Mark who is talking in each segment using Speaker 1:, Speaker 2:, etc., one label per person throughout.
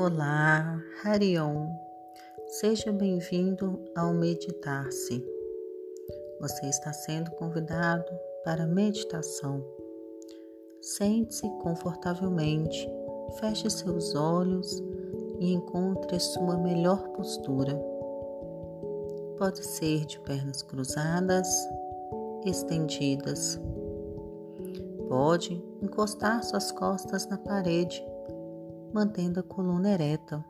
Speaker 1: Olá, Harion. Seja bem-vindo ao Meditar-se. Você está sendo convidado para meditação. Sente-se confortavelmente, feche seus olhos e encontre sua melhor postura. Pode ser de pernas cruzadas, estendidas. Pode encostar suas costas na parede mantendo a coluna ereta.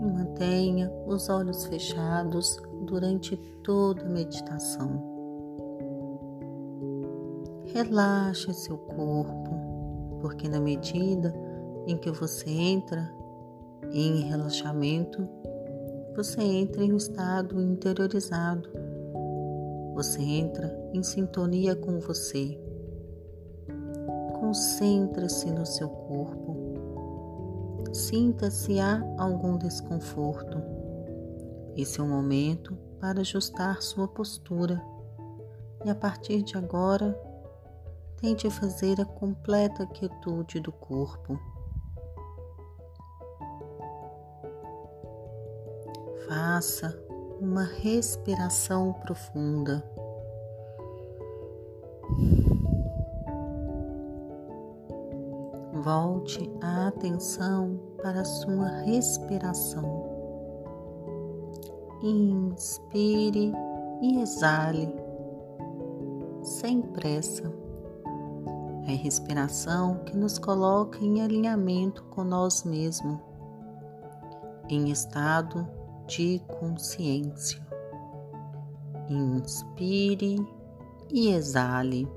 Speaker 1: E mantenha os olhos fechados durante toda a meditação. Relaxe seu corpo, porque na medida em que você entra em relaxamento, você entra em um estado interiorizado você entra em sintonia com você. Concentre-se no seu corpo. Sinta se há algum desconforto. Esse é o momento para ajustar sua postura. E a partir de agora, tente fazer a completa quietude do corpo. Faça uma respiração profunda. Volte a atenção para a sua respiração. Inspire e exale, sem pressa. É respiração que nos coloca em alinhamento com nós mesmos, em estado de consciência. Inspire e exale.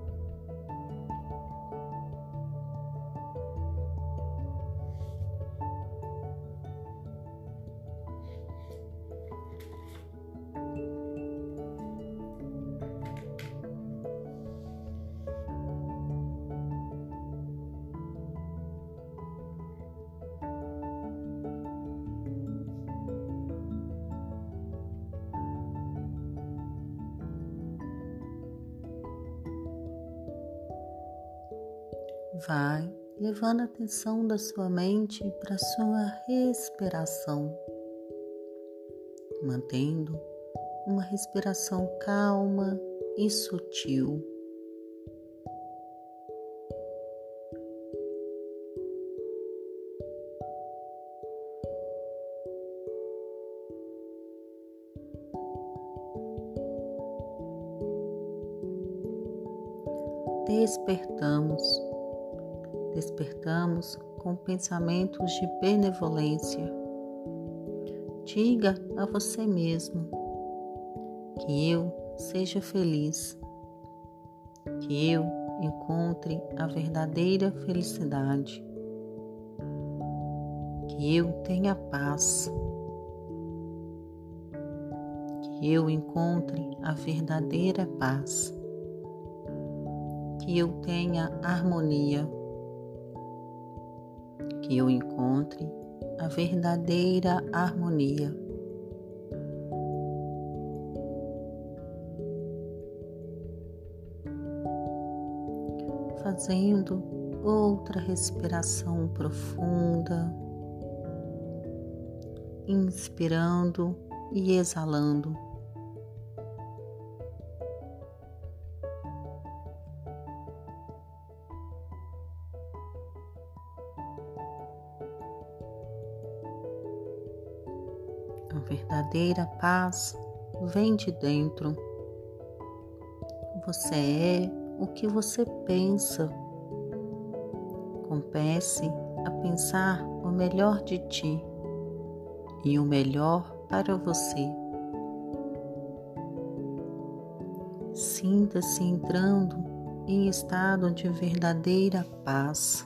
Speaker 1: Vai levando a atenção da sua mente para sua respiração, mantendo uma respiração calma e sutil. Despertamos despertamos com pensamentos de benevolência. Diga a você mesmo que eu seja feliz, que eu encontre a verdadeira felicidade, que eu tenha paz, que eu encontre a verdadeira paz, que eu tenha harmonia que eu encontre a verdadeira harmonia. Fazendo outra respiração profunda, inspirando e exalando. Verdadeira paz vem de dentro. Você é o que você pensa. Comece a pensar o melhor de ti e o melhor para você. Sinta-se entrando em estado de verdadeira paz.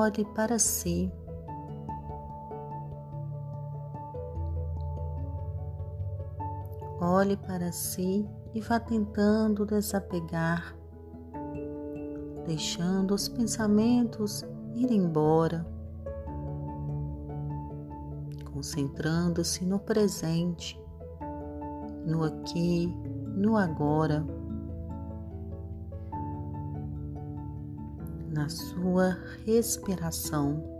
Speaker 1: Olhe para si. Olhe para si e vá tentando desapegar, deixando os pensamentos ir embora. Concentrando-se no presente, no aqui, no agora, na sua respiração.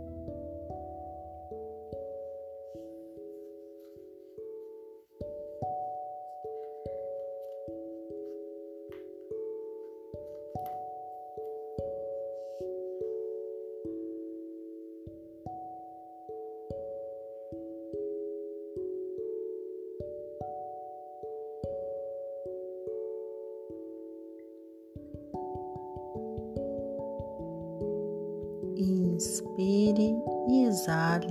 Speaker 1: Inspire e exale.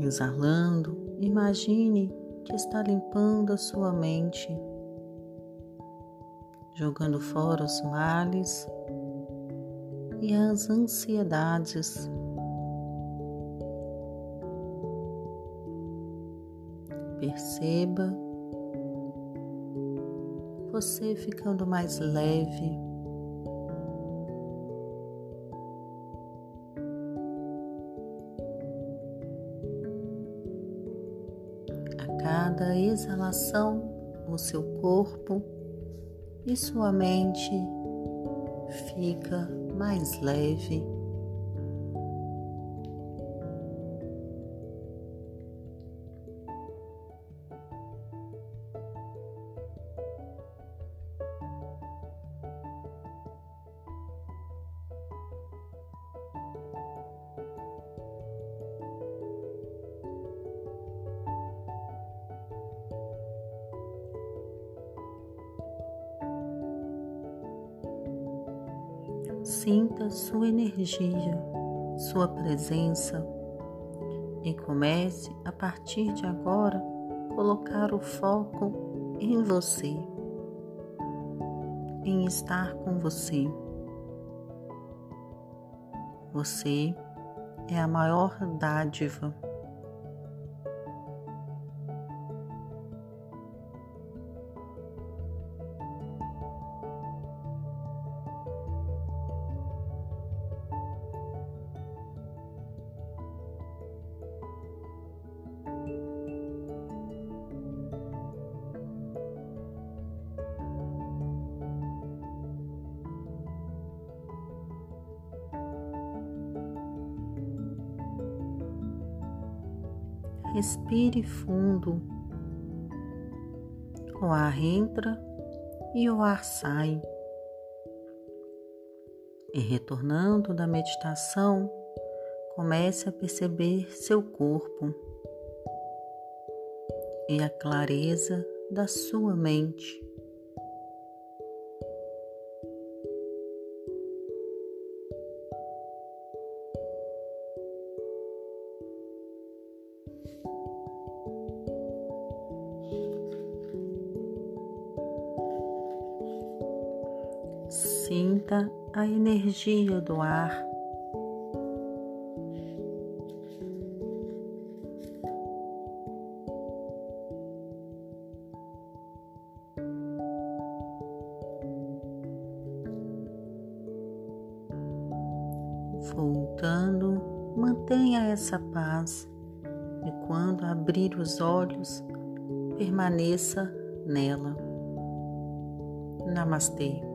Speaker 1: Exalando, imagine que está limpando a sua mente, jogando fora os males e as ansiedades. Perceba você ficando mais leve. A cada exalação, o seu corpo e sua mente fica mais leve. Sinta sua energia, sua presença e comece a partir de agora colocar o foco em você, em estar com você. Você é a maior dádiva respire fundo. O ar entra e o ar sai. E retornando da meditação, comece a perceber seu corpo e a clareza da sua mente. Sinta a energia do ar. Voltando, mantenha essa paz e quando abrir os olhos, permaneça nela. Namastê.